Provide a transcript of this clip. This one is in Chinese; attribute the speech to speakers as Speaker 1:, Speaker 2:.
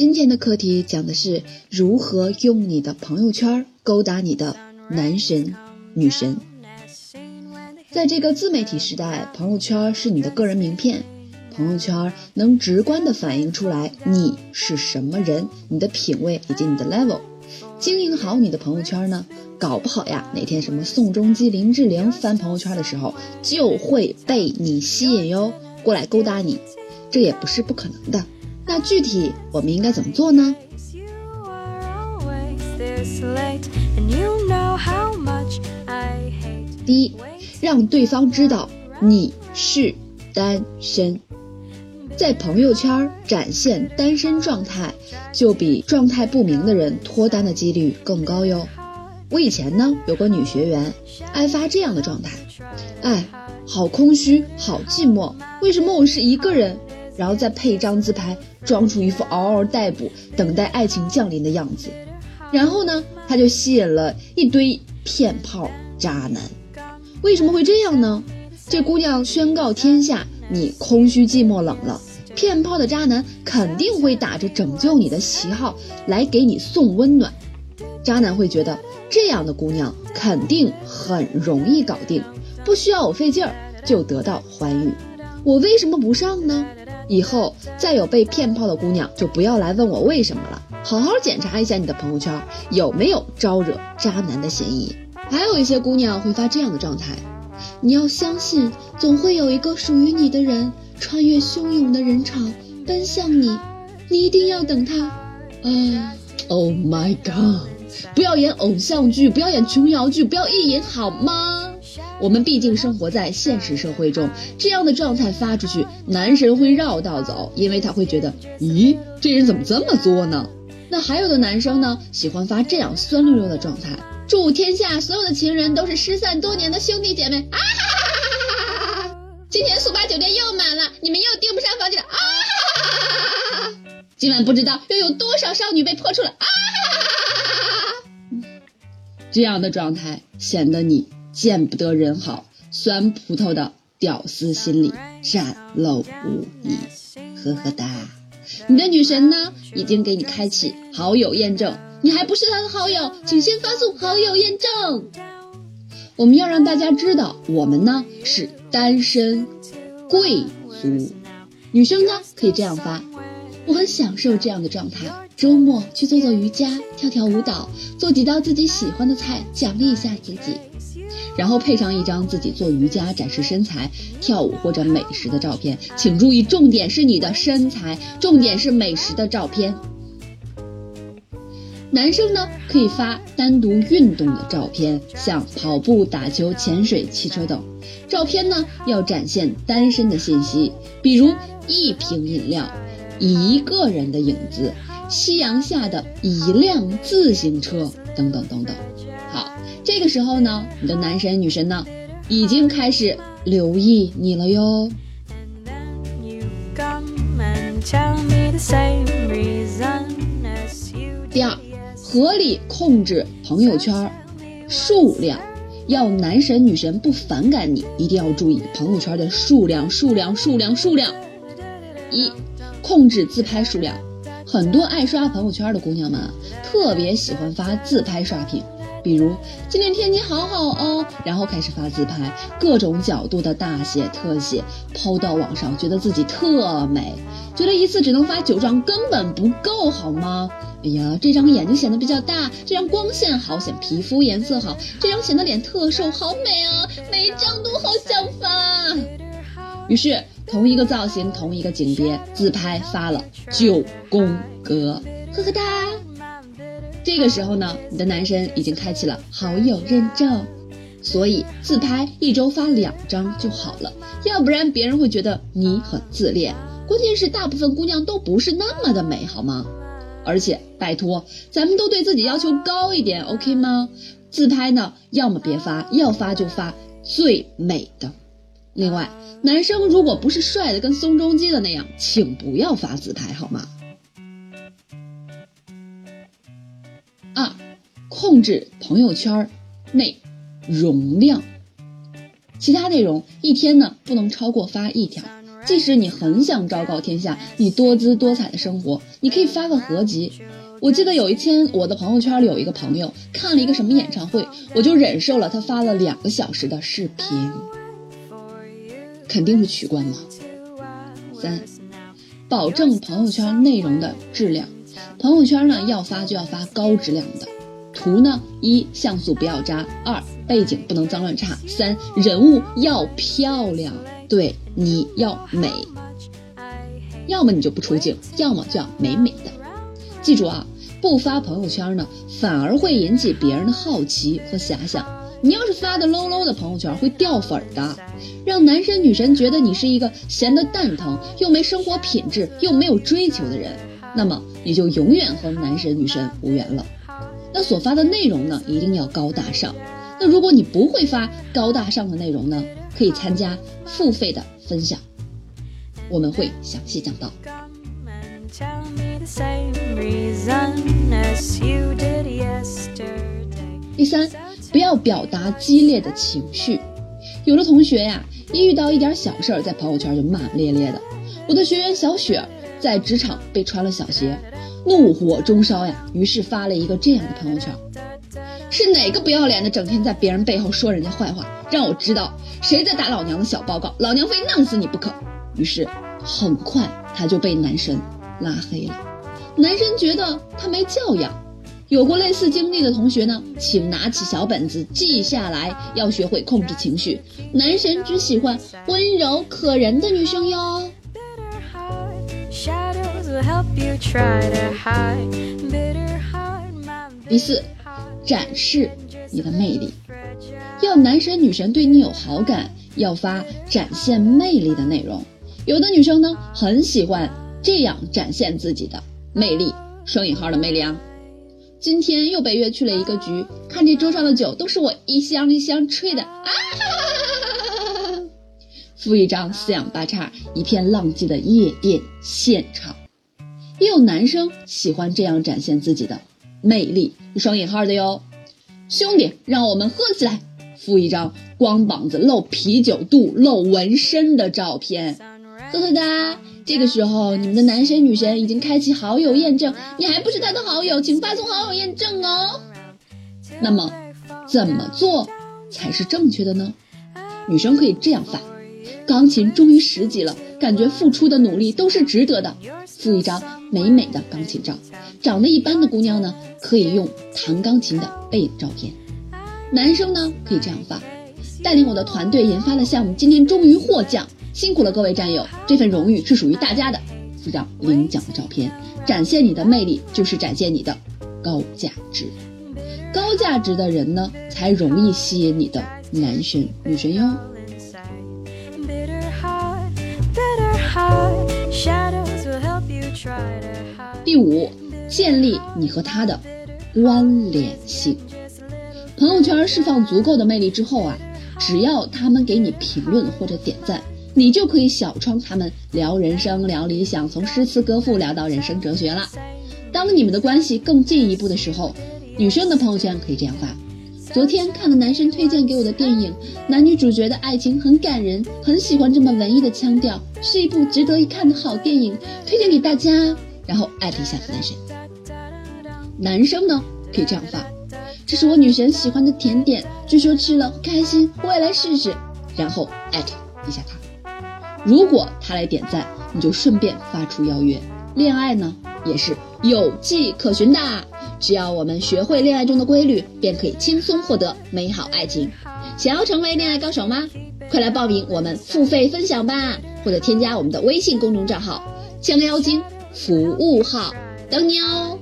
Speaker 1: 今天的课题讲的是如何用你的朋友圈勾搭你的男神女神。在这个自媒体时代，朋友圈是你的个人名片，朋友圈能直观的反映出来你是什么人，你的品味以及你的 level。经营好你的朋友圈呢，搞不好呀，哪天什么宋仲基、林志玲翻朋友圈的时候，就会被你吸引哟，过来勾搭你，这也不是不可能的。那具体我们应该怎么做呢？第一，让对方知道你是单身，在朋友圈展现单身状态，就比状态不明的人脱单的几率更高哟。我以前呢有个女学员，爱发这样的状态，哎，好空虚，好寂寞，为什么我是一个人？然后再配一张自拍，装出一副嗷嗷待哺、等待爱情降临的样子，然后呢，他就吸引了一堆骗炮渣男。为什么会这样呢？这姑娘宣告天下：你空虚、寂寞、冷了，骗炮的渣男肯定会打着拯救你的旗号来给你送温暖。渣男会觉得这样的姑娘肯定很容易搞定，不需要我费劲儿就得到欢愉。我为什么不上呢？以后再有被骗炮的姑娘，就不要来问我为什么了。好好检查一下你的朋友圈有没有招惹渣男的嫌疑。还有一些姑娘会发这样的状态：你要相信，总会有一个属于你的人穿越汹涌的人潮奔向你，你一定要等他。啊，Oh my God！不要演偶像剧，不要演琼瑶剧，不要意淫好吗？我们毕竟生活在现实社会中，这样的状态发出去，男神会绕道走，因为他会觉得，咦，这人怎么这么作呢？那还有的男生呢，喜欢发这样酸溜溜的状态，祝天下所有的情人都是失散多年的兄弟姐妹啊！哈哈哈哈今天速八酒店又满了，你们又订不上房间了啊！哈哈哈今晚不知道又有多少少女被泼出了啊！哈哈这样的状态显得你。见不得人好，酸葡萄的屌丝心理展露无遗，呵呵哒。你的女神呢，已经给你开启好友验证，你还不是她的好友，请先发送好友验证。我们要让大家知道，我们呢是单身贵族。女生呢可以这样发：我很享受这样的状态，周末去做做瑜伽，跳跳舞蹈，做几道自己喜欢的菜，奖励一下自己。然后配上一张自己做瑜伽、展示身材、跳舞或者美食的照片，请注意，重点是你的身材，重点是美食的照片。男生呢，可以发单独运动的照片，像跑步、打球、潜水、骑车等。照片呢，要展现单身的信息，比如一瓶饮料、一个人的影子、夕阳下的一辆自行车等等等等。这个时候呢，你的男神女神呢，已经开始留意你了哟。第二，合理控制朋友圈数量，要男神女神不反感你，一定要注意朋友圈的数量，数量，数量，数量。一，控制自拍数量，很多爱刷朋友圈的姑娘们啊特别喜欢发自拍刷屏。比如今天天气好好哦，然后开始发自拍，各种角度的大写特写抛到网上，觉得自己特美，觉得一次只能发九张根本不够，好吗？哎呀，这张眼睛显得比较大，这张光线好显皮肤颜色好，这张显得脸特瘦，好美啊！每一张都好想发。于是同一个造型，同一个景别，自拍发了九宫格，呵呵哒。这个时候呢，你的男神已经开启了好友认证，所以自拍一周发两张就好了，要不然别人会觉得你很自恋。关键是大部分姑娘都不是那么的美，好吗？而且拜托，咱们都对自己要求高一点，OK 吗？自拍呢，要么别发，要发就发最美的。另外，男生如果不是帅的跟宋仲基的那样，请不要发自拍，好吗？控制朋友圈内容量，其他内容一天呢不能超过发一条，即使你很想昭告天下你多姿多彩的生活，你可以发个合集。我记得有一天，我的朋友圈里有一个朋友看了一个什么演唱会，我就忍受了他发了两个小时的视频，肯定是取关嘛。三，保证朋友圈内容的质量。朋友圈呢要发就要发高质量的图呢，一像素不要渣，二背景不能脏乱差，三人物要漂亮，对，你要美，要么你就不出镜，要么就要美美的。记住啊，不发朋友圈呢，反而会引起别人的好奇和遐想。你要是发的 low low 的朋友圈，会掉粉的，让男神女神觉得你是一个闲得蛋疼又没生活品质又没有追求的人。那么你就永远和男神女神无缘了。那所发的内容呢，一定要高大上。那如果你不会发高大上的内容呢，可以参加付费的分享，我们会详细讲到。第三，不要表达激烈的情绪。有的同学呀，一遇到一点小事儿，在朋友圈就骂骂咧咧的。我的学员小雪。在职场被穿了小鞋，怒火中烧呀，于是发了一个这样的朋友圈：是哪个不要脸的，整天在别人背后说人家坏话，让我知道谁在打老娘的小报告，老娘非弄死你不可。于是很快他就被男神拉黑了。男神觉得他没教养。有过类似经历的同学呢，请拿起小本子记下来，要学会控制情绪。男神只喜欢温柔可人的女生哟。第四，展示你的魅力。要男神女神对你有好感，要发展现魅力的内容。有的女生呢，很喜欢这样展现自己的魅力，双引号的魅力啊。今天又被约去了一个局，看这桌上的酒都是我一箱一箱吹的啊！附一张四仰八叉、一片浪迹的夜店现场。也有男生喜欢这样展现自己的魅力，双引号的哟。兄弟，让我们喝起来！附一张光膀子露啤酒肚、露纹身的照片。呵呵哒，这个时候你们的男神女神已经开启好友验证，你还不是他的好友，请发送好友验证哦。那么，怎么做才是正确的呢？女生可以这样发：钢琴终于十级了，感觉付出的努力都是值得的。附一张美美的钢琴照，长得一般的姑娘呢，可以用弹钢琴的背影照片。男生呢，可以这样发：带领我的团队研发的项目，今天终于获奖，辛苦了各位战友，这份荣誉是属于大家的。附上领奖的照片，展现你的魅力，就是展现你的高价值。高价值的人呢，才容易吸引你的男神女神哟。第五，建立你和他的关联性。朋友圈释放足够的魅力之后啊，只要他们给你评论或者点赞，你就可以小窗他们聊人生、聊理想，从诗词歌赋聊到人生哲学了。当你们的关系更进一步的时候，女生的朋友圈可以这样发：昨天看了男生推荐给我的电影，男女主角的爱情很感人，很喜欢这么文艺的腔调，是一部值得一看的好电影，推荐给大家。然后艾特一下男神，男生呢可以这样发：这是我女神喜欢的甜点，据说吃了开心，我也来试试。然后艾特一下他，如果他来点赞，你就顺便发出邀约。恋爱呢也是有迹可循的，只要我们学会恋爱中的规律，便可以轻松获得美好爱情。想要成为恋爱高手吗？快来报名我们付费分享吧，或者添加我们的微信公众账号“千个妖精”。服务号，等你哦。